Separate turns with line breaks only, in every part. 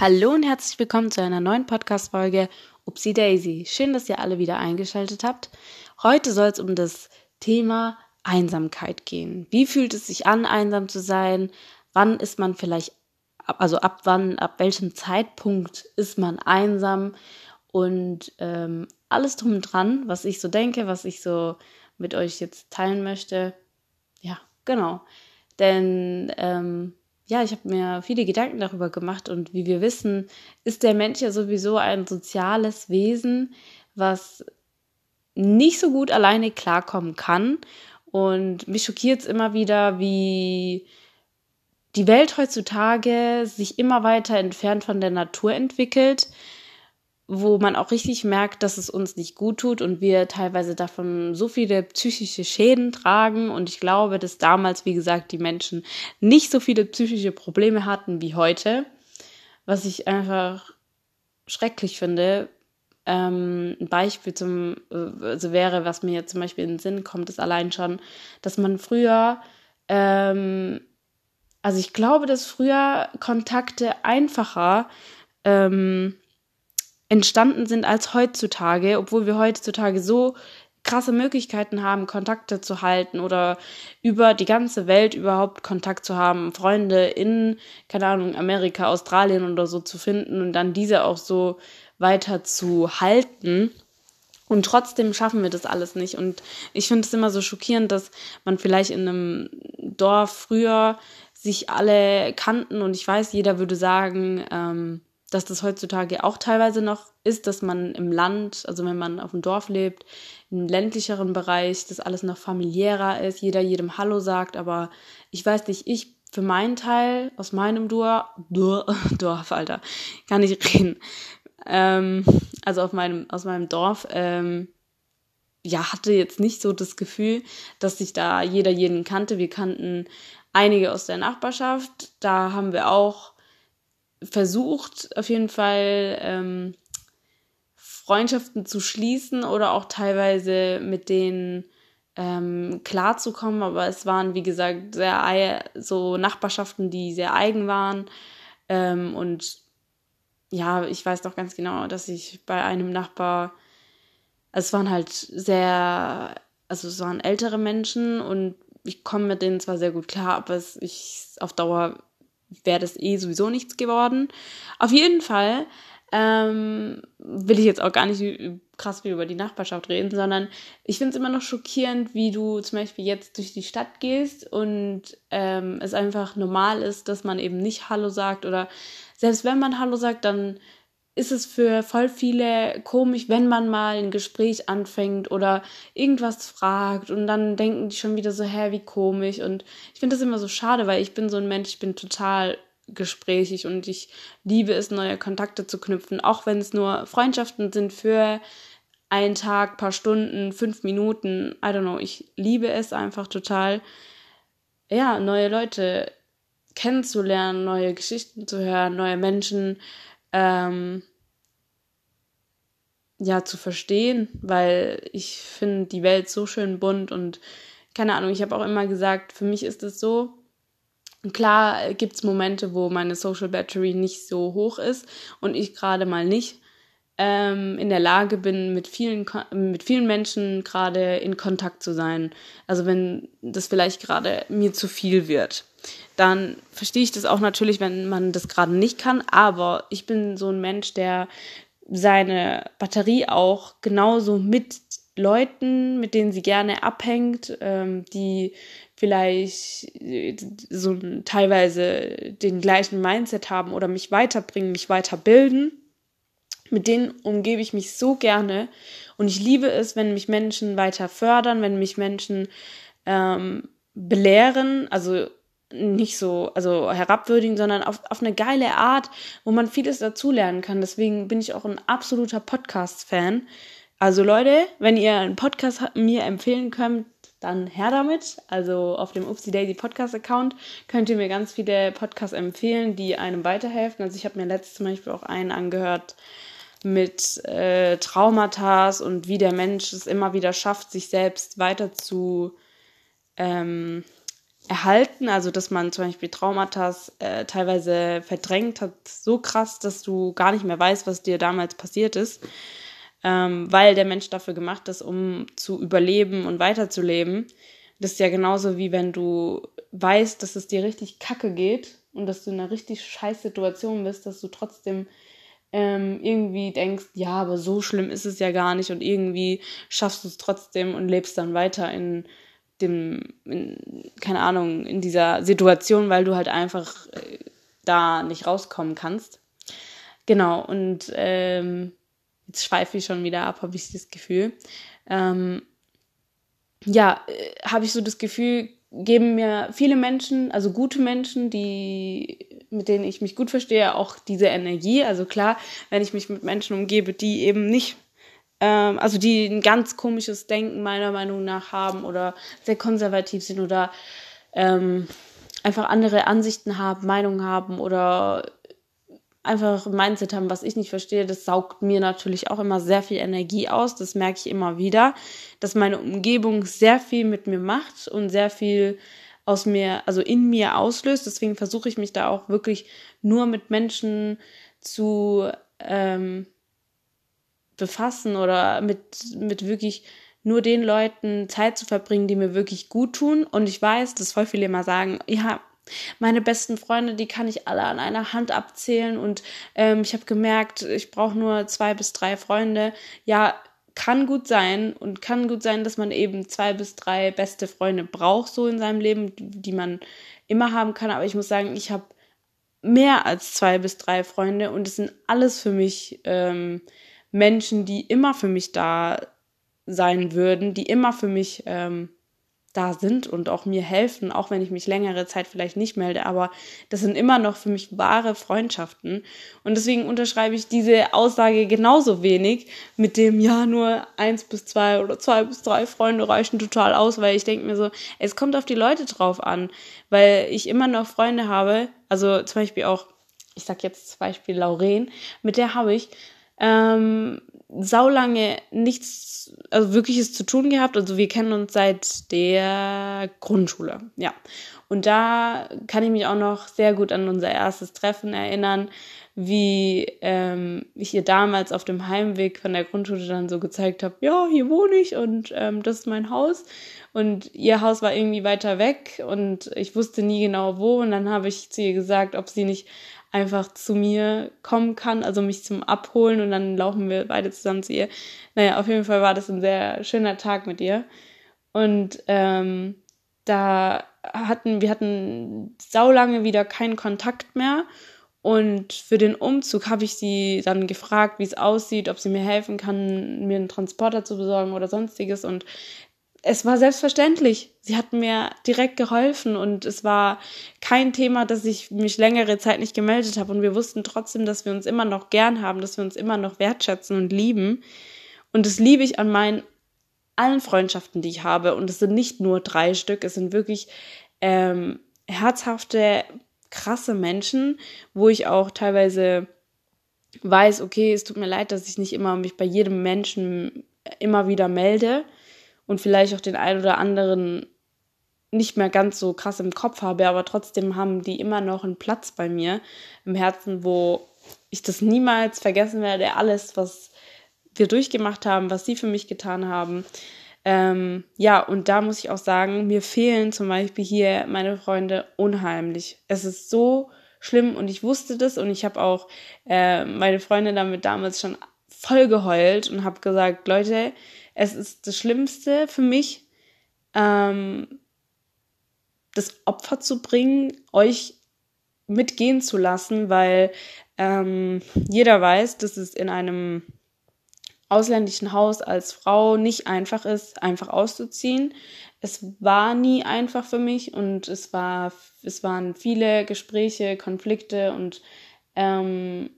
Hallo und herzlich willkommen zu einer neuen Podcast-Folge Upsi Daisy. Schön, dass ihr alle wieder eingeschaltet habt. Heute soll es um das Thema Einsamkeit gehen. Wie fühlt es sich an, einsam zu sein? Wann ist man vielleicht, also ab wann, ab welchem Zeitpunkt ist man einsam? Und ähm, alles drum und dran, was ich so denke, was ich so mit euch jetzt teilen möchte. Ja, genau. Denn ähm, ja, ich habe mir viele Gedanken darüber gemacht und wie wir wissen, ist der Mensch ja sowieso ein soziales Wesen, was nicht so gut alleine klarkommen kann. Und mich schockiert es immer wieder, wie die Welt heutzutage sich immer weiter entfernt von der Natur entwickelt wo man auch richtig merkt, dass es uns nicht gut tut und wir teilweise davon so viele psychische Schäden tragen. Und ich glaube, dass damals, wie gesagt, die Menschen nicht so viele psychische Probleme hatten wie heute, was ich einfach schrecklich finde. Ähm, ein Beispiel zum, äh, also wäre, was mir jetzt zum Beispiel in den Sinn kommt, ist allein schon, dass man früher, ähm, also ich glaube, dass früher Kontakte einfacher ähm, entstanden sind als heutzutage, obwohl wir heutzutage so krasse Möglichkeiten haben, Kontakte zu halten oder über die ganze Welt überhaupt Kontakt zu haben, Freunde in, keine Ahnung, Amerika, Australien oder so zu finden und dann diese auch so weiter zu halten. Und trotzdem schaffen wir das alles nicht. Und ich finde es immer so schockierend, dass man vielleicht in einem Dorf früher sich alle kannten und ich weiß, jeder würde sagen, ähm, dass das heutzutage auch teilweise noch ist, dass man im Land, also wenn man auf dem Dorf lebt, im ländlicheren Bereich, dass alles noch familiärer ist, jeder jedem Hallo sagt, aber ich weiß nicht, ich für meinen Teil aus meinem Dorf, Dorf, Alter, kann ich reden, ähm, also auf meinem, aus meinem Dorf, ähm, ja, hatte jetzt nicht so das Gefühl, dass sich da jeder jeden kannte. Wir kannten einige aus der Nachbarschaft, da haben wir auch versucht auf jeden Fall ähm, Freundschaften zu schließen oder auch teilweise mit denen ähm, klarzukommen, aber es waren wie gesagt sehr so Nachbarschaften, die sehr eigen waren. Ähm, und ja, ich weiß noch ganz genau, dass ich bei einem Nachbar, es waren halt sehr, also es waren ältere Menschen und ich komme mit denen zwar sehr gut klar, aber es, ich auf Dauer wäre das eh sowieso nichts geworden. Auf jeden Fall ähm, will ich jetzt auch gar nicht krass viel über die Nachbarschaft reden, sondern ich finde es immer noch schockierend, wie du zum Beispiel jetzt durch die Stadt gehst und ähm, es einfach normal ist, dass man eben nicht Hallo sagt oder selbst wenn man Hallo sagt, dann ist es für voll viele komisch, wenn man mal ein Gespräch anfängt oder irgendwas fragt und dann denken die schon wieder so, hä, wie komisch. Und ich finde das immer so schade, weil ich bin so ein Mensch, ich bin total gesprächig und ich liebe es, neue Kontakte zu knüpfen, auch wenn es nur Freundschaften sind für einen Tag, paar Stunden, fünf Minuten, I don't know. Ich liebe es einfach total, ja, neue Leute kennenzulernen, neue Geschichten zu hören, neue Menschen ähm, ja zu verstehen, weil ich finde die Welt so schön bunt und keine Ahnung, ich habe auch immer gesagt, für mich ist es so, klar gibt es Momente, wo meine Social Battery nicht so hoch ist und ich gerade mal nicht ähm, in der Lage bin, mit vielen, mit vielen Menschen gerade in Kontakt zu sein. Also wenn das vielleicht gerade mir zu viel wird dann verstehe ich das auch natürlich, wenn man das gerade nicht kann. Aber ich bin so ein Mensch, der seine Batterie auch genauso mit Leuten, mit denen sie gerne abhängt, ähm, die vielleicht äh, so teilweise den gleichen Mindset haben oder mich weiterbringen, mich weiterbilden. Mit denen umgebe ich mich so gerne und ich liebe es, wenn mich Menschen weiter fördern, wenn mich Menschen ähm, belehren, also nicht so, also herabwürdigen, sondern auf, auf eine geile Art, wo man vieles dazulernen kann. Deswegen bin ich auch ein absoluter Podcast-Fan. Also Leute, wenn ihr einen Podcast mir empfehlen könnt, dann her damit. Also auf dem Upsi Daisy Podcast Account könnt ihr mir ganz viele Podcasts empfehlen, die einem weiterhelfen. Also ich habe mir letztes zum Beispiel auch einen angehört mit äh, Traumata und wie der Mensch es immer wieder schafft, sich selbst weiter zu ähm, erhalten, also dass man zum Beispiel Traumata äh, teilweise verdrängt hat, so krass, dass du gar nicht mehr weißt, was dir damals passiert ist, ähm, weil der Mensch dafür gemacht ist, um zu überleben und weiterzuleben. Das ist ja genauso wie wenn du weißt, dass es dir richtig kacke geht und dass du in einer richtig scheiß Situation bist, dass du trotzdem ähm, irgendwie denkst, ja, aber so schlimm ist es ja gar nicht und irgendwie schaffst du es trotzdem und lebst dann weiter in dem, in, keine Ahnung, in dieser Situation, weil du halt einfach äh, da nicht rauskommen kannst. Genau, und ähm, jetzt schweife ich schon wieder ab, habe ich das Gefühl. Ähm, ja, äh, habe ich so das Gefühl, geben mir viele Menschen, also gute Menschen, die, mit denen ich mich gut verstehe, auch diese Energie. Also klar, wenn ich mich mit Menschen umgebe, die eben nicht, ähm, also die ein ganz komisches Denken meiner Meinung nach haben oder sehr konservativ sind oder ähm, einfach andere Ansichten haben, Meinungen haben oder einfach ein Mindset haben, was ich nicht verstehe, das saugt mir natürlich auch immer sehr viel Energie aus. Das merke ich immer wieder, dass meine Umgebung sehr viel mit mir macht und sehr viel aus mir, also in mir auslöst. Deswegen versuche ich mich da auch wirklich nur mit Menschen zu ähm, befassen oder mit, mit wirklich nur den Leuten Zeit zu verbringen, die mir wirklich gut tun. Und ich weiß, dass voll viele immer sagen, ja, meine besten Freunde, die kann ich alle an einer Hand abzählen und ähm, ich habe gemerkt, ich brauche nur zwei bis drei Freunde. Ja, kann gut sein und kann gut sein, dass man eben zwei bis drei beste Freunde braucht so in seinem Leben, die man immer haben kann. Aber ich muss sagen, ich habe mehr als zwei bis drei Freunde und es sind alles für mich ähm, Menschen, die immer für mich da sein würden, die immer für mich ähm, da sind und auch mir helfen, auch wenn ich mich längere Zeit vielleicht nicht melde, aber das sind immer noch für mich wahre Freundschaften. Und deswegen unterschreibe ich diese Aussage genauso wenig mit dem, ja, nur eins bis zwei oder zwei bis drei Freunde reichen total aus, weil ich denke mir so, es kommt auf die Leute drauf an, weil ich immer noch Freunde habe, also zum Beispiel auch, ich sag jetzt zum Beispiel Lauren, mit der habe ich ähm, saulange nichts, also wirkliches zu tun gehabt. Also wir kennen uns seit der Grundschule, ja. Und da kann ich mich auch noch sehr gut an unser erstes Treffen erinnern, wie ähm, ich ihr damals auf dem Heimweg von der Grundschule dann so gezeigt habe, ja, hier wohne ich und ähm, das ist mein Haus. Und ihr Haus war irgendwie weiter weg und ich wusste nie genau wo. Und dann habe ich zu ihr gesagt, ob sie nicht einfach zu mir kommen kann, also mich zum Abholen und dann laufen wir beide zusammen zu ihr. Naja, auf jeden Fall war das ein sehr schöner Tag mit ihr. Und ähm, da hatten wir hatten saulange wieder keinen Kontakt mehr. Und für den Umzug habe ich sie dann gefragt, wie es aussieht, ob sie mir helfen kann, mir einen Transporter zu besorgen oder sonstiges. Und es war selbstverständlich. Sie hat mir direkt geholfen und es war kein Thema, dass ich mich längere Zeit nicht gemeldet habe und wir wussten trotzdem, dass wir uns immer noch gern haben, dass wir uns immer noch wertschätzen und lieben. Und das liebe ich an meinen allen Freundschaften, die ich habe. Und es sind nicht nur drei Stück, es sind wirklich ähm, herzhafte, krasse Menschen, wo ich auch teilweise weiß, okay, es tut mir leid, dass ich nicht immer mich bei jedem Menschen immer wieder melde und vielleicht auch den einen oder anderen nicht mehr ganz so krass im Kopf habe, aber trotzdem haben die immer noch einen Platz bei mir im Herzen, wo ich das niemals vergessen werde. Alles, was wir durchgemacht haben, was sie für mich getan haben. Ähm, ja, und da muss ich auch sagen, mir fehlen zum Beispiel hier meine Freunde unheimlich. Es ist so schlimm und ich wusste das und ich habe auch äh, meine Freunde damit damals schon voll geheult und habe gesagt, Leute, es ist das Schlimmste für mich, ähm, das Opfer zu bringen, euch mitgehen zu lassen, weil ähm, jeder weiß, dass es in einem ausländischen Haus als Frau nicht einfach ist, einfach auszuziehen. Es war nie einfach für mich und es war, es waren viele Gespräche, Konflikte und ähm,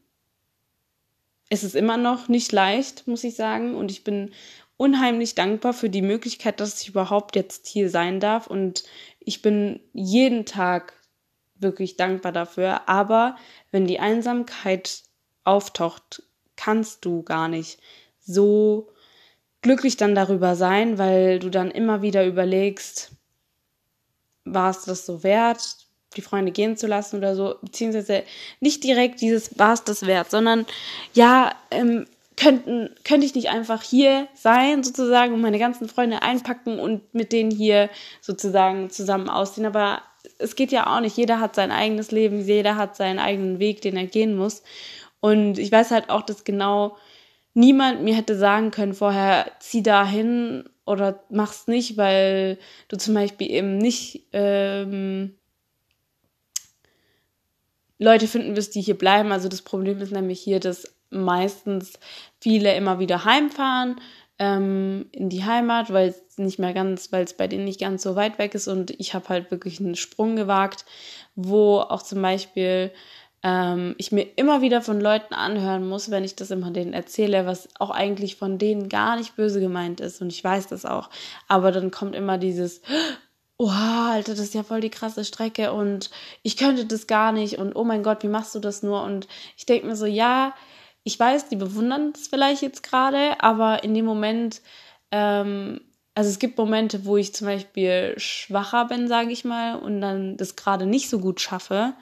es ist immer noch nicht leicht, muss ich sagen. Und ich bin unheimlich dankbar für die Möglichkeit, dass ich überhaupt jetzt hier sein darf. Und ich bin jeden Tag wirklich dankbar dafür. Aber wenn die Einsamkeit auftaucht, kannst du gar nicht so glücklich dann darüber sein, weil du dann immer wieder überlegst, war es das so wert, die Freunde gehen zu lassen oder so, beziehungsweise nicht direkt dieses war es das wert, sondern ja, ähm, könnten, könnte ich nicht einfach hier sein, sozusagen, und meine ganzen Freunde einpacken und mit denen hier sozusagen zusammen ausziehen. Aber es geht ja auch nicht. Jeder hat sein eigenes Leben, jeder hat seinen eigenen Weg, den er gehen muss. Und ich weiß halt auch, dass genau niemand mir hätte sagen können vorher, zieh da hin oder mach's nicht, weil du zum Beispiel eben nicht ähm, Leute finden wirst, die hier bleiben. Also das Problem ist nämlich hier, dass meistens viele immer wieder heimfahren ähm, in die Heimat, weil es nicht mehr ganz, weil es bei denen nicht ganz so weit weg ist. Und ich habe halt wirklich einen Sprung gewagt, wo auch zum Beispiel ähm, ich mir immer wieder von Leuten anhören muss, wenn ich das immer denen erzähle, was auch eigentlich von denen gar nicht böse gemeint ist. Und ich weiß das auch, aber dann kommt immer dieses oh, Alter, das ist ja voll die krasse Strecke und ich könnte das gar nicht. Und oh mein Gott, wie machst du das nur? Und ich denke mir so, ja, ich weiß, die bewundern es vielleicht jetzt gerade, aber in dem Moment, ähm, also es gibt Momente, wo ich zum Beispiel schwacher bin, sage ich mal, und dann das gerade nicht so gut schaffe.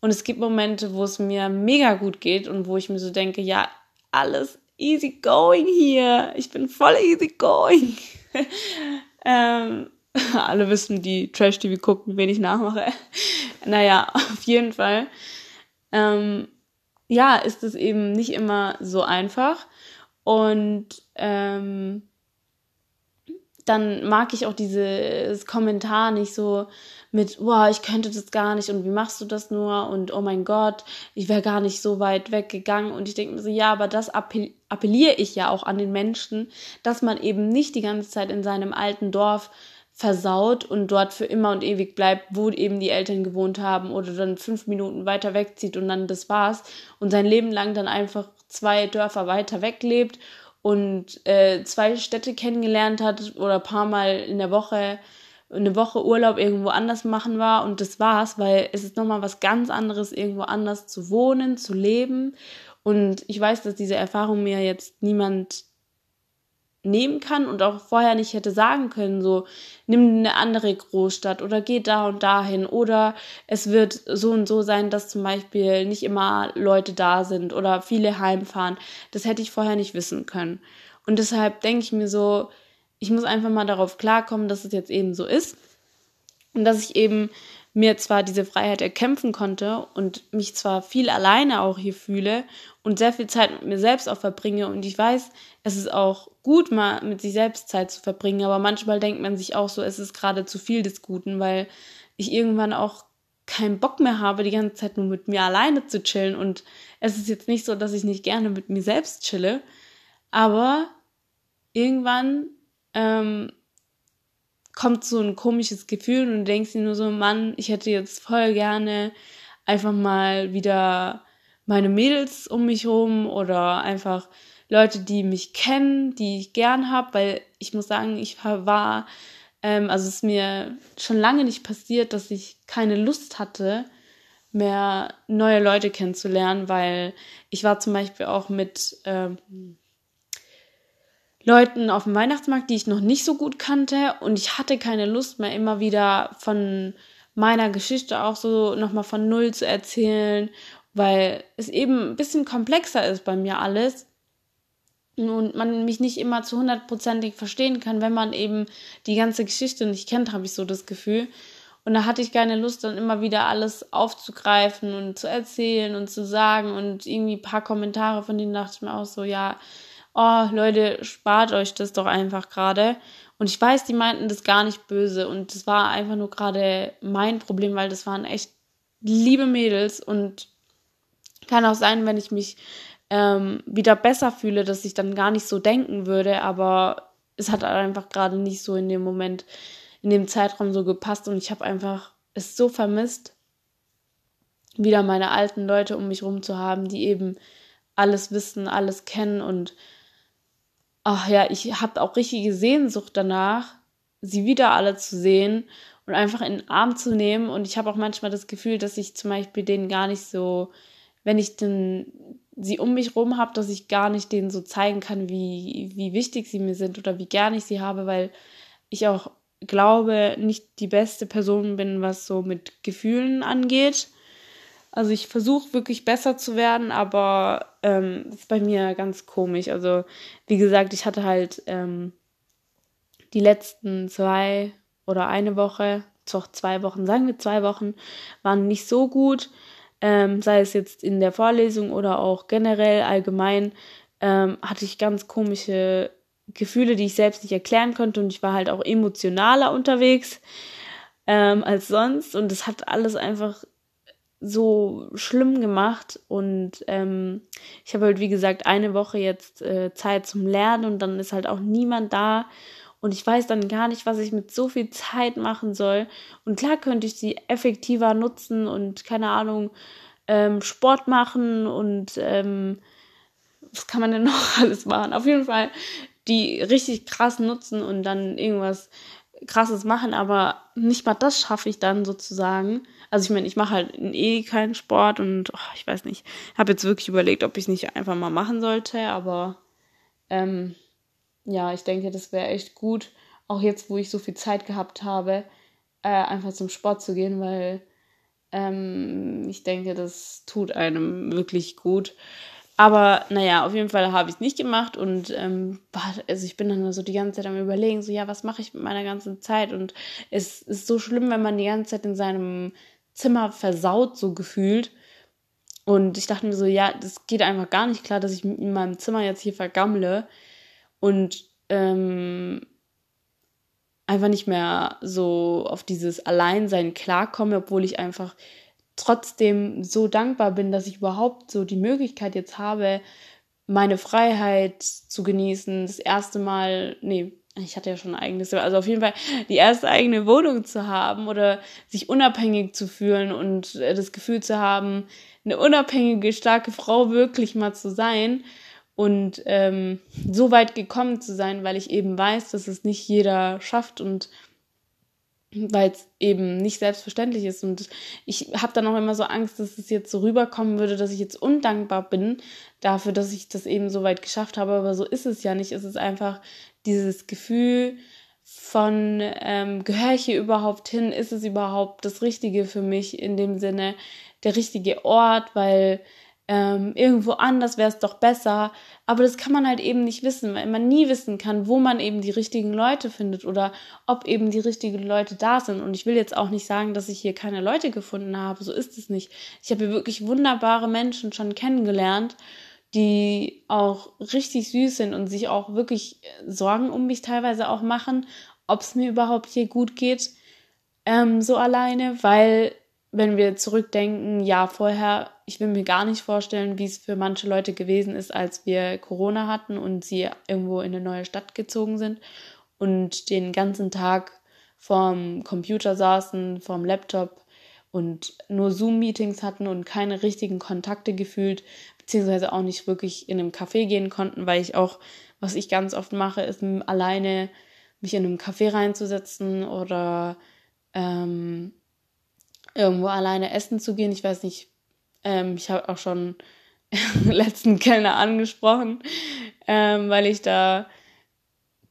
Und es gibt Momente, wo es mir mega gut geht und wo ich mir so denke, ja, alles easy going hier. Ich bin voll easy going. ähm, alle wissen, die Trash-TV gucken, wen ich nachmache. naja, auf jeden Fall. Ähm, ja, ist es eben nicht immer so einfach. Und ähm, dann mag ich auch dieses Kommentar nicht so mit, wow, ich könnte das gar nicht und wie machst du das nur und oh mein Gott, ich wäre gar nicht so weit weggegangen und ich denke mir so, ja, aber das appelliere ich ja auch an den Menschen, dass man eben nicht die ganze Zeit in seinem alten Dorf versaut und dort für immer und ewig bleibt, wo eben die Eltern gewohnt haben oder dann fünf Minuten weiter wegzieht und dann das war's und sein Leben lang dann einfach zwei Dörfer weiter weg lebt und äh, zwei Städte kennengelernt hat oder paar Mal in der Woche eine Woche Urlaub irgendwo anders machen war und das war's, weil es ist nochmal was ganz anderes, irgendwo anders zu wohnen, zu leben. Und ich weiß, dass diese Erfahrung mir jetzt niemand nehmen kann und auch vorher nicht hätte sagen können, so nimm eine andere Großstadt oder geh da und dahin oder es wird so und so sein, dass zum Beispiel nicht immer Leute da sind oder viele heimfahren. Das hätte ich vorher nicht wissen können. Und deshalb denke ich mir so, ich muss einfach mal darauf klarkommen, dass es jetzt eben so ist und dass ich eben mir zwar diese Freiheit erkämpfen konnte und mich zwar viel alleine auch hier fühle und sehr viel Zeit mit mir selbst auch verbringe und ich weiß, es ist auch gut, mal mit sich selbst Zeit zu verbringen, aber manchmal denkt man sich auch so, es ist gerade zu viel des Guten, weil ich irgendwann auch keinen Bock mehr habe, die ganze Zeit nur mit mir alleine zu chillen und es ist jetzt nicht so, dass ich nicht gerne mit mir selbst chille, aber irgendwann ähm, kommt so ein komisches Gefühl und du denkst dir nur so, Mann, ich hätte jetzt voll gerne einfach mal wieder meine Mädels um mich rum oder einfach Leute, die mich kennen, die ich gern habe, weil ich muss sagen, ich war, ähm, also es ist mir schon lange nicht passiert, dass ich keine Lust hatte, mehr neue Leute kennenzulernen, weil ich war zum Beispiel auch mit ähm, Leuten auf dem Weihnachtsmarkt, die ich noch nicht so gut kannte und ich hatte keine Lust mehr immer wieder von meiner Geschichte auch so nochmal von Null zu erzählen, weil es eben ein bisschen komplexer ist bei mir alles und man mich nicht immer zu hundertprozentig verstehen kann, wenn man eben die ganze Geschichte nicht kennt, habe ich so das Gefühl. Und da hatte ich keine Lust, dann immer wieder alles aufzugreifen und zu erzählen und zu sagen und irgendwie ein paar Kommentare von denen dachte ich mir auch so, ja, oh Leute, spart euch das doch einfach gerade. Und ich weiß, die meinten das gar nicht böse. Und das war einfach nur gerade mein Problem, weil das waren echt liebe Mädels. Und kann auch sein, wenn ich mich ähm, wieder besser fühle, dass ich dann gar nicht so denken würde, aber es hat einfach gerade nicht so in dem Moment, in dem Zeitraum so gepasst. Und ich habe einfach es so vermisst, wieder meine alten Leute um mich rum zu haben, die eben alles wissen, alles kennen und ach ja, ich habe auch richtige Sehnsucht danach, sie wieder alle zu sehen und einfach in den Arm zu nehmen. Und ich habe auch manchmal das Gefühl, dass ich zum Beispiel denen gar nicht so, wenn ich denn sie um mich rum habe, dass ich gar nicht denen so zeigen kann, wie, wie wichtig sie mir sind oder wie gern ich sie habe, weil ich auch glaube, nicht die beste Person bin, was so mit Gefühlen angeht. Also ich versuche wirklich besser zu werden, aber ähm, ist bei mir ganz komisch. Also wie gesagt, ich hatte halt ähm, die letzten zwei oder eine Woche, doch zwei Wochen, sagen wir zwei Wochen, waren nicht so gut. Ähm, sei es jetzt in der Vorlesung oder auch generell allgemein, ähm, hatte ich ganz komische Gefühle, die ich selbst nicht erklären konnte und ich war halt auch emotionaler unterwegs ähm, als sonst und es hat alles einfach so schlimm gemacht und ähm, ich habe halt wie gesagt eine Woche jetzt äh, Zeit zum Lernen und dann ist halt auch niemand da und ich weiß dann gar nicht, was ich mit so viel Zeit machen soll und klar könnte ich sie effektiver nutzen und keine Ahnung ähm, Sport machen und ähm, was kann man denn noch alles machen? Auf jeden Fall die richtig krass nutzen und dann irgendwas krasses machen, aber nicht mal das schaffe ich dann sozusagen. Also ich meine, ich mache halt eh keinen Sport und oh, ich weiß nicht, habe jetzt wirklich überlegt, ob ich es nicht einfach mal machen sollte, aber ähm, ja, ich denke, das wäre echt gut, auch jetzt, wo ich so viel Zeit gehabt habe, äh, einfach zum Sport zu gehen, weil ähm, ich denke, das tut einem wirklich gut. Aber naja, auf jeden Fall habe ich es nicht gemacht und ähm, also ich bin dann so die ganze Zeit am überlegen, so ja, was mache ich mit meiner ganzen Zeit? Und es ist so schlimm, wenn man die ganze Zeit in seinem Zimmer versaut, so gefühlt. Und ich dachte mir so, ja, das geht einfach gar nicht klar, dass ich in meinem Zimmer jetzt hier vergammle und ähm, einfach nicht mehr so auf dieses Alleinsein klarkomme, obwohl ich einfach trotzdem so dankbar bin, dass ich überhaupt so die Möglichkeit jetzt habe, meine Freiheit zu genießen, das erste Mal, nee, ich hatte ja schon ein eigenes, also auf jeden Fall die erste eigene Wohnung zu haben oder sich unabhängig zu fühlen und äh, das Gefühl zu haben, eine unabhängige, starke Frau wirklich mal zu sein und ähm, so weit gekommen zu sein, weil ich eben weiß, dass es nicht jeder schafft und weil es eben nicht selbstverständlich ist. Und ich habe dann auch immer so Angst, dass es jetzt so rüberkommen würde, dass ich jetzt undankbar bin dafür, dass ich das eben so weit geschafft habe. Aber so ist es ja nicht. Es ist einfach dieses Gefühl von, ähm, gehöre ich hier überhaupt hin? Ist es überhaupt das Richtige für mich in dem Sinne, der richtige Ort? Weil ähm, irgendwo anders wäre es doch besser. Aber das kann man halt eben nicht wissen, weil man nie wissen kann, wo man eben die richtigen Leute findet oder ob eben die richtigen Leute da sind. Und ich will jetzt auch nicht sagen, dass ich hier keine Leute gefunden habe. So ist es nicht. Ich habe hier wirklich wunderbare Menschen schon kennengelernt, die auch richtig süß sind und sich auch wirklich Sorgen um mich teilweise auch machen, ob es mir überhaupt hier gut geht, ähm, so alleine, weil wenn wir zurückdenken, ja, vorher, ich will mir gar nicht vorstellen, wie es für manche Leute gewesen ist, als wir Corona hatten und sie irgendwo in eine neue Stadt gezogen sind und den ganzen Tag vorm Computer saßen, vorm Laptop und nur Zoom-Meetings hatten und keine richtigen Kontakte gefühlt, beziehungsweise auch nicht wirklich in einem Café gehen konnten, weil ich auch, was ich ganz oft mache, ist alleine mich in einem Café reinzusetzen oder ähm, irgendwo alleine essen zu gehen. Ich weiß nicht, ähm, ich habe auch schon letzten Kellner angesprochen, ähm, weil ich da,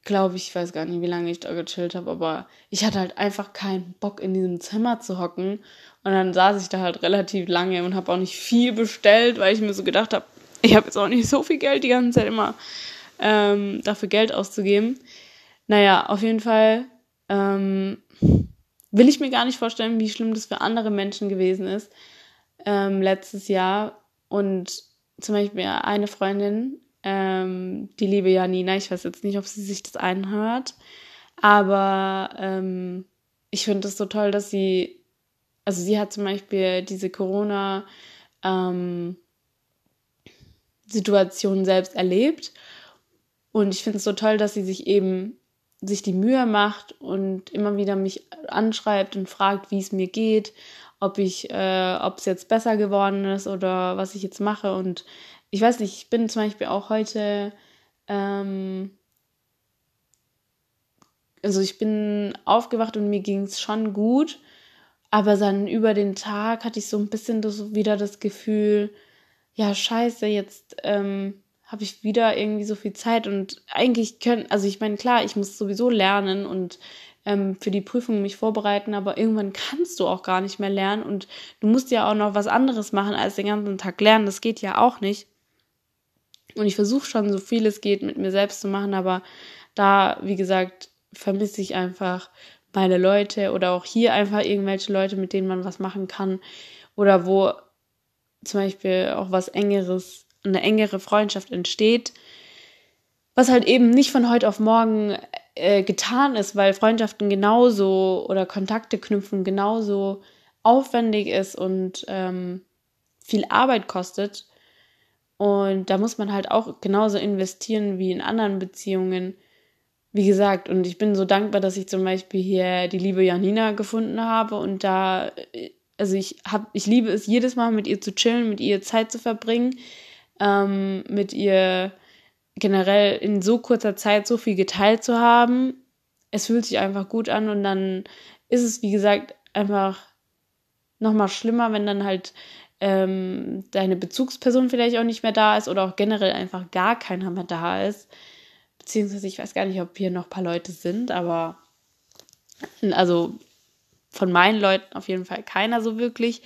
glaube ich, weiß gar nicht, wie lange ich da gechillt habe, aber ich hatte halt einfach keinen Bock in diesem Zimmer zu hocken. Und dann saß ich da halt relativ lange und habe auch nicht viel bestellt, weil ich mir so gedacht habe, ich habe jetzt auch nicht so viel Geld die ganze Zeit immer ähm, dafür Geld auszugeben. Naja, auf jeden Fall ähm, will ich mir gar nicht vorstellen, wie schlimm das für andere Menschen gewesen ist ähm, letztes Jahr. Und zum Beispiel eine Freundin, ähm, die liebe Janina, ich weiß jetzt nicht, ob sie sich das einhört, aber ähm, ich finde es so toll, dass sie, also sie hat zum Beispiel diese Corona ähm, Situation selbst erlebt und ich finde es so toll, dass sie sich eben sich die Mühe macht und immer wieder mich anschreibt und fragt, wie es mir geht, ob ich, äh, ob es jetzt besser geworden ist oder was ich jetzt mache. Und ich weiß nicht, ich bin zum Beispiel auch heute, ähm, also ich bin aufgewacht und mir ging es schon gut, aber dann über den Tag hatte ich so ein bisschen das, wieder das Gefühl, ja, scheiße, jetzt ähm, habe ich wieder irgendwie so viel Zeit und eigentlich können, also ich meine, klar, ich muss sowieso lernen und ähm, für die Prüfung mich vorbereiten, aber irgendwann kannst du auch gar nicht mehr lernen und du musst ja auch noch was anderes machen als den ganzen Tag lernen. Das geht ja auch nicht. Und ich versuche schon so viel es geht mit mir selbst zu machen, aber da, wie gesagt, vermisse ich einfach meine Leute oder auch hier einfach irgendwelche Leute, mit denen man was machen kann oder wo zum Beispiel auch was engeres, eine engere Freundschaft entsteht, was halt eben nicht von heute auf morgen äh, getan ist, weil Freundschaften genauso oder Kontakte knüpfen genauso aufwendig ist und ähm, viel Arbeit kostet. Und da muss man halt auch genauso investieren wie in anderen Beziehungen. Wie gesagt, und ich bin so dankbar, dass ich zum Beispiel hier die liebe Janina gefunden habe und da äh, also ich hab, ich liebe es jedes Mal mit ihr zu chillen, mit ihr Zeit zu verbringen, ähm, mit ihr generell in so kurzer Zeit so viel geteilt zu haben. Es fühlt sich einfach gut an und dann ist es, wie gesagt, einfach nochmal schlimmer, wenn dann halt ähm, deine Bezugsperson vielleicht auch nicht mehr da ist oder auch generell einfach gar keiner mehr da ist. Beziehungsweise ich weiß gar nicht, ob hier noch ein paar Leute sind, aber also von meinen Leuten auf jeden Fall keiner so wirklich.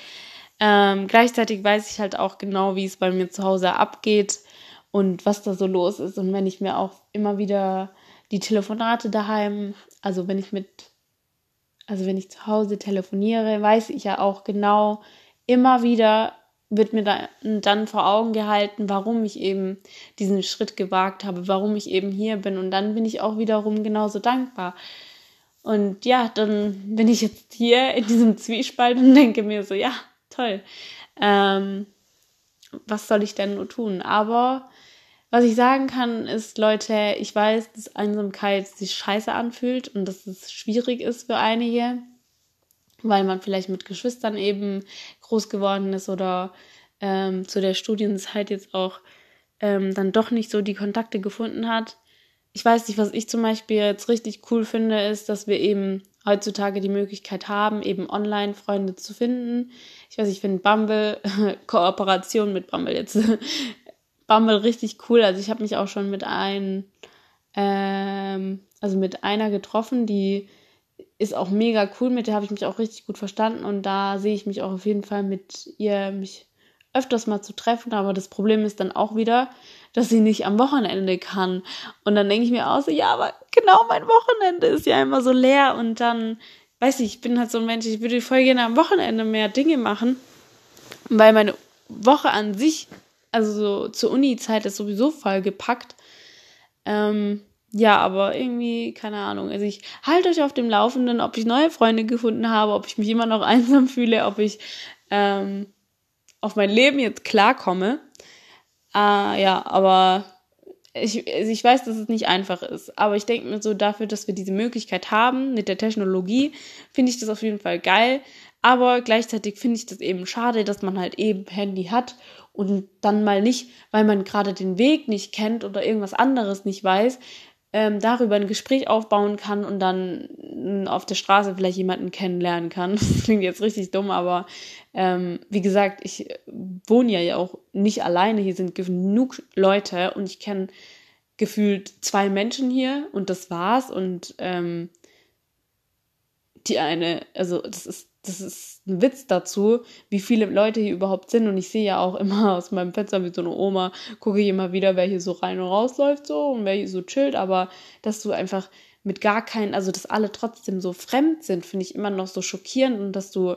Ähm, gleichzeitig weiß ich halt auch genau, wie es bei mir zu Hause abgeht und was da so los ist. Und wenn ich mir auch immer wieder die Telefonate daheim, also wenn ich mit, also wenn ich zu Hause telefoniere, weiß ich ja auch genau, immer wieder wird mir da, dann vor Augen gehalten, warum ich eben diesen Schritt gewagt habe, warum ich eben hier bin. Und dann bin ich auch wiederum genauso dankbar. Und ja, dann bin ich jetzt hier in diesem Zwiespalt und denke mir so, ja, toll. Ähm, was soll ich denn nur tun? Aber was ich sagen kann, ist, Leute, ich weiß, dass Einsamkeit sich scheiße anfühlt und dass es schwierig ist für einige, weil man vielleicht mit Geschwistern eben groß geworden ist oder ähm, zu der Studienzeit jetzt auch ähm, dann doch nicht so die Kontakte gefunden hat ich weiß nicht, was ich zum Beispiel jetzt richtig cool finde, ist, dass wir eben heutzutage die Möglichkeit haben, eben online Freunde zu finden. Ich weiß, ich finde Bumble, Kooperation mit Bumble jetzt, Bumble richtig cool. Also ich habe mich auch schon mit ein, ähm, also mit einer getroffen, die ist auch mega cool, mit der habe ich mich auch richtig gut verstanden und da sehe ich mich auch auf jeden Fall mit ihr mich öfters mal zu treffen, aber das Problem ist dann auch wieder, dass sie nicht am Wochenende kann. Und dann denke ich mir auch so, ja, aber genau mein Wochenende ist ja immer so leer und dann, weiß ich, ich bin halt so ein Mensch, ich würde voll gerne am Wochenende mehr Dinge machen, weil meine Woche an sich, also so zur Uni-Zeit ist sowieso voll gepackt. Ähm, ja, aber irgendwie, keine Ahnung. Also ich halte euch auf dem Laufenden, ob ich neue Freunde gefunden habe, ob ich mich immer noch einsam fühle, ob ich ähm, auf mein Leben jetzt klarkomme. Äh, ja, aber ich, also ich weiß, dass es nicht einfach ist. Aber ich denke mir so, dafür, dass wir diese Möglichkeit haben mit der Technologie, finde ich das auf jeden Fall geil. Aber gleichzeitig finde ich das eben schade, dass man halt eben Handy hat und dann mal nicht, weil man gerade den Weg nicht kennt oder irgendwas anderes nicht weiß, ähm, darüber ein Gespräch aufbauen kann und dann auf der Straße vielleicht jemanden kennenlernen kann. Das klingt jetzt richtig dumm, aber ähm, wie gesagt, ich wohne ja auch nicht alleine. Hier sind genug Leute und ich kenne gefühlt zwei Menschen hier und das war's. Und ähm, die eine, also das ist das ist ein Witz dazu, wie viele Leute hier überhaupt sind. Und ich sehe ja auch immer aus meinem Fenster wie so eine Oma, gucke ich immer wieder, wer hier so rein und raus läuft so und wer hier so chillt. Aber dass du einfach mit gar keinen, also dass alle trotzdem so fremd sind, finde ich immer noch so schockierend und dass du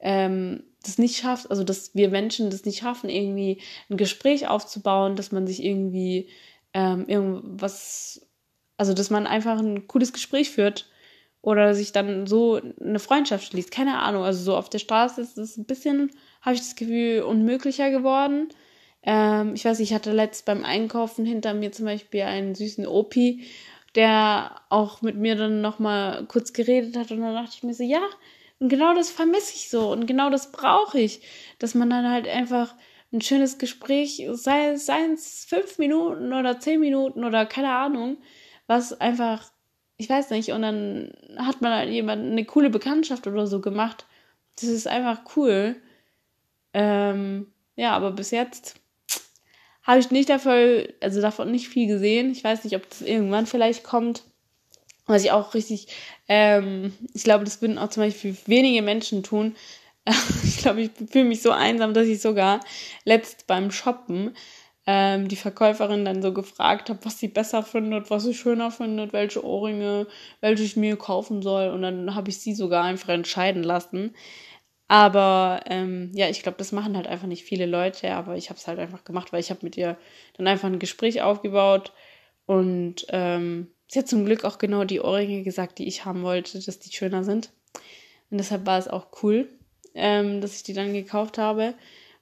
ähm, das nicht schaffst, also dass wir Menschen das nicht schaffen, irgendwie ein Gespräch aufzubauen, dass man sich irgendwie ähm, irgendwas, also dass man einfach ein cooles Gespräch führt oder sich dann so eine Freundschaft schließt. Keine Ahnung. Also so auf der Straße ist es ein bisschen, habe ich das Gefühl, unmöglicher geworden. Ähm, ich weiß, ich hatte letzt beim Einkaufen hinter mir zum Beispiel einen süßen Opi, der auch mit mir dann nochmal kurz geredet hat und dann dachte ich mir so, ja, und genau das vermisse ich so und genau das brauche ich, dass man dann halt einfach ein schönes Gespräch, sei, sei es fünf Minuten oder zehn Minuten oder keine Ahnung, was einfach ich weiß nicht, und dann hat man halt jemand eine coole Bekanntschaft oder so gemacht. Das ist einfach cool. Ähm, ja, aber bis jetzt habe ich nicht dafür, also davon nicht viel gesehen. Ich weiß nicht, ob das irgendwann vielleicht kommt. Was ich auch richtig, ähm, ich glaube, das würden auch zum Beispiel wenige Menschen tun. ich glaube, ich fühle mich so einsam, dass ich sogar letzt beim Shoppen ähm, die Verkäuferin dann so gefragt habe, was sie besser findet, was sie schöner findet, welche Ohrringe, welche ich mir kaufen soll. Und dann habe ich sie sogar einfach entscheiden lassen. Aber ähm, ja, ich glaube, das machen halt einfach nicht viele Leute, aber ich habe es halt einfach gemacht, weil ich habe mit ihr dann einfach ein Gespräch aufgebaut und ähm, sie hat zum Glück auch genau die Ohrringe gesagt, die ich haben wollte, dass die schöner sind. Und deshalb war es auch cool, ähm, dass ich die dann gekauft habe.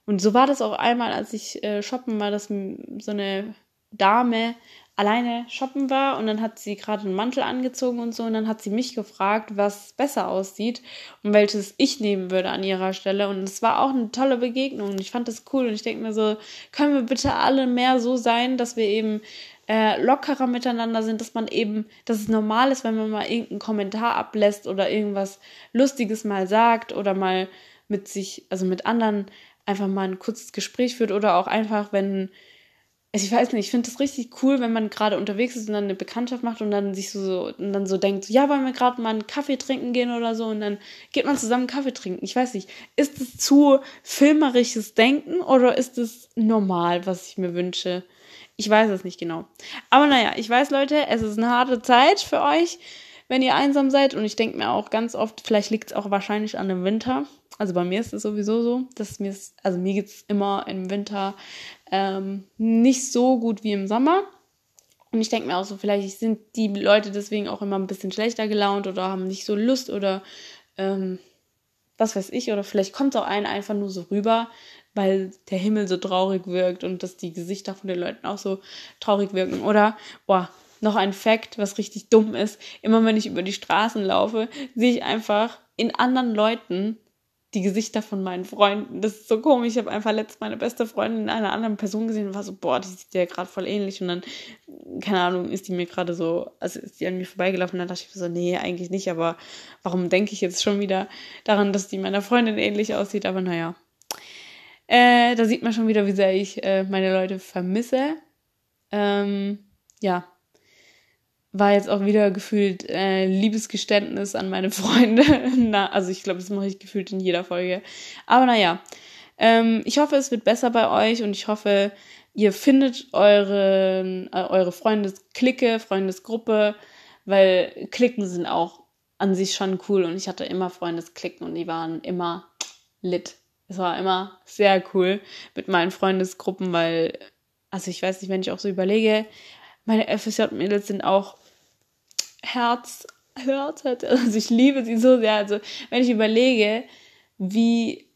Und so war das auch einmal, als ich äh, shoppen war, dass so eine Dame alleine shoppen war und dann hat sie gerade einen Mantel angezogen und so und dann hat sie mich gefragt, was besser aussieht und welches ich nehmen würde an ihrer Stelle. Und es war auch eine tolle Begegnung und ich fand das cool und ich denke mir so, können wir bitte alle mehr so sein, dass wir eben äh, lockerer miteinander sind, dass man eben, dass es normal ist, wenn man mal irgendeinen Kommentar ablässt oder irgendwas Lustiges mal sagt oder mal mit sich, also mit anderen einfach mal ein kurzes Gespräch führt oder auch einfach, wenn also ich weiß nicht, ich finde das richtig cool, wenn man gerade unterwegs ist und dann eine Bekanntschaft macht und dann sich so, und dann so denkt, ja, wollen wir gerade mal einen Kaffee trinken gehen oder so und dann geht man zusammen Kaffee trinken. Ich weiß nicht, ist es zu filmerisches Denken oder ist es normal, was ich mir wünsche? Ich weiß es nicht genau. Aber naja, ich weiß, Leute, es ist eine harte Zeit für euch, wenn ihr einsam seid und ich denke mir auch ganz oft, vielleicht liegt es auch wahrscheinlich an dem Winter. Also bei mir ist es sowieso so, dass mir, also mir geht es immer im Winter ähm, nicht so gut wie im Sommer. Und ich denke mir auch so, vielleicht sind die Leute deswegen auch immer ein bisschen schlechter gelaunt oder haben nicht so Lust oder ähm, was weiß ich. Oder vielleicht kommt auch einen einfach nur so rüber, weil der Himmel so traurig wirkt und dass die Gesichter von den Leuten auch so traurig wirken. Oder, boah, noch ein Fakt, was richtig dumm ist. Immer wenn ich über die Straßen laufe, sehe ich einfach in anderen Leuten die Gesichter von meinen Freunden. Das ist so komisch. Ich habe einfach letztens meine beste Freundin in einer anderen Person gesehen und war so, boah, die sieht ja gerade voll ähnlich. Und dann, keine Ahnung, ist die mir gerade so, also ist die an mir vorbeigelaufen. Und dann dachte ich so, nee, eigentlich nicht. Aber warum denke ich jetzt schon wieder daran, dass die meiner Freundin ähnlich aussieht? Aber naja. Äh, da sieht man schon wieder, wie sehr ich äh, meine Leute vermisse. Ähm, ja, war jetzt auch wieder gefühlt äh, Liebesgeständnis an meine Freunde. Na, also ich glaube, das mache ich gefühlt in jeder Folge. Aber naja, ähm, ich hoffe, es wird besser bei euch und ich hoffe, ihr findet eure, äh, eure Freundesklicke, Freundesgruppe, weil Klicken sind auch an sich schon cool und ich hatte immer Freundesklicken und die waren immer lit. Es war immer sehr cool mit meinen Freundesgruppen, weil, also ich weiß nicht, wenn ich auch so überlege, meine FSJ-Mädels sind auch Herz, Herz, Also ich liebe sie so sehr. Also wenn ich überlege, wie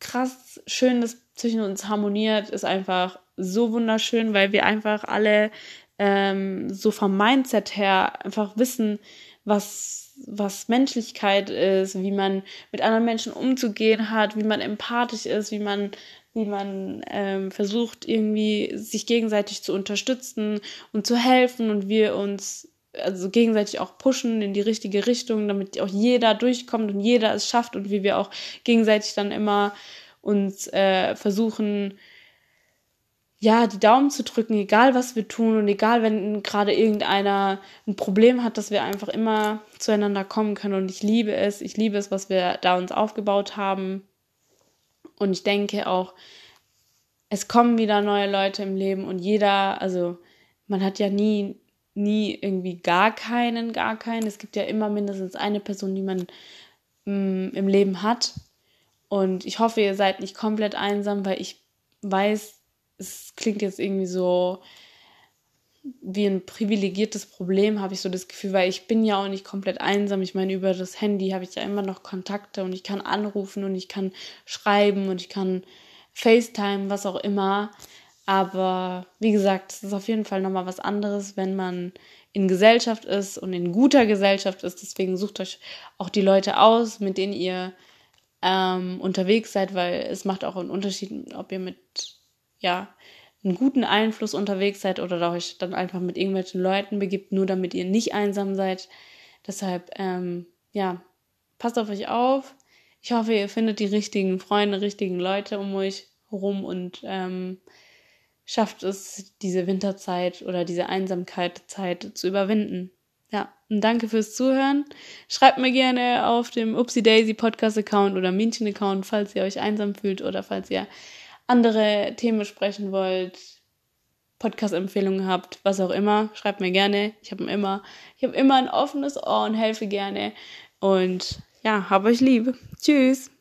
krass schön das zwischen uns harmoniert, ist einfach so wunderschön, weil wir einfach alle ähm, so vom Mindset her einfach wissen, was, was Menschlichkeit ist, wie man mit anderen Menschen umzugehen hat, wie man empathisch ist, wie man, wie man ähm, versucht, irgendwie sich gegenseitig zu unterstützen und zu helfen und wir uns also gegenseitig auch pushen in die richtige Richtung, damit auch jeder durchkommt und jeder es schafft und wie wir auch gegenseitig dann immer uns äh, versuchen, ja, die Daumen zu drücken, egal was wir tun und egal, wenn gerade irgendeiner ein Problem hat, dass wir einfach immer zueinander kommen können. Und ich liebe es, ich liebe es, was wir da uns aufgebaut haben. Und ich denke auch, es kommen wieder neue Leute im Leben und jeder, also man hat ja nie nie irgendwie gar keinen, gar keinen. Es gibt ja immer mindestens eine Person, die man mh, mm, im Leben hat. Und ich hoffe, ihr seid nicht komplett einsam, weil ich weiß, es klingt jetzt irgendwie so wie ein privilegiertes Problem, habe ich so das Gefühl, weil ich bin ja auch nicht komplett einsam. Ich meine, über das Handy habe ich ja immer noch Kontakte und ich kann anrufen und ich kann schreiben und ich kann FaceTime, was auch immer. Aber wie gesagt, es ist auf jeden Fall nochmal was anderes, wenn man in Gesellschaft ist und in guter Gesellschaft ist. Deswegen sucht euch auch die Leute aus, mit denen ihr ähm, unterwegs seid, weil es macht auch einen Unterschied, ob ihr mit, ja, einen guten Einfluss unterwegs seid oder euch dann einfach mit irgendwelchen Leuten begibt, nur damit ihr nicht einsam seid. Deshalb, ähm, ja, passt auf euch auf. Ich hoffe, ihr findet die richtigen Freunde, richtigen Leute um euch herum und ähm, schafft es, diese Winterzeit oder diese Einsamkeit-Zeit zu überwinden. Ja, und danke fürs Zuhören. Schreibt mir gerne auf dem Upsi Daisy Podcast Account oder Männchen Account, falls ihr euch einsam fühlt oder falls ihr andere Themen sprechen wollt, Podcast-Empfehlungen habt, was auch immer. Schreibt mir gerne. Ich habe immer, ich habe immer ein offenes Ohr und helfe gerne. Und ja, hab euch lieb. Tschüss.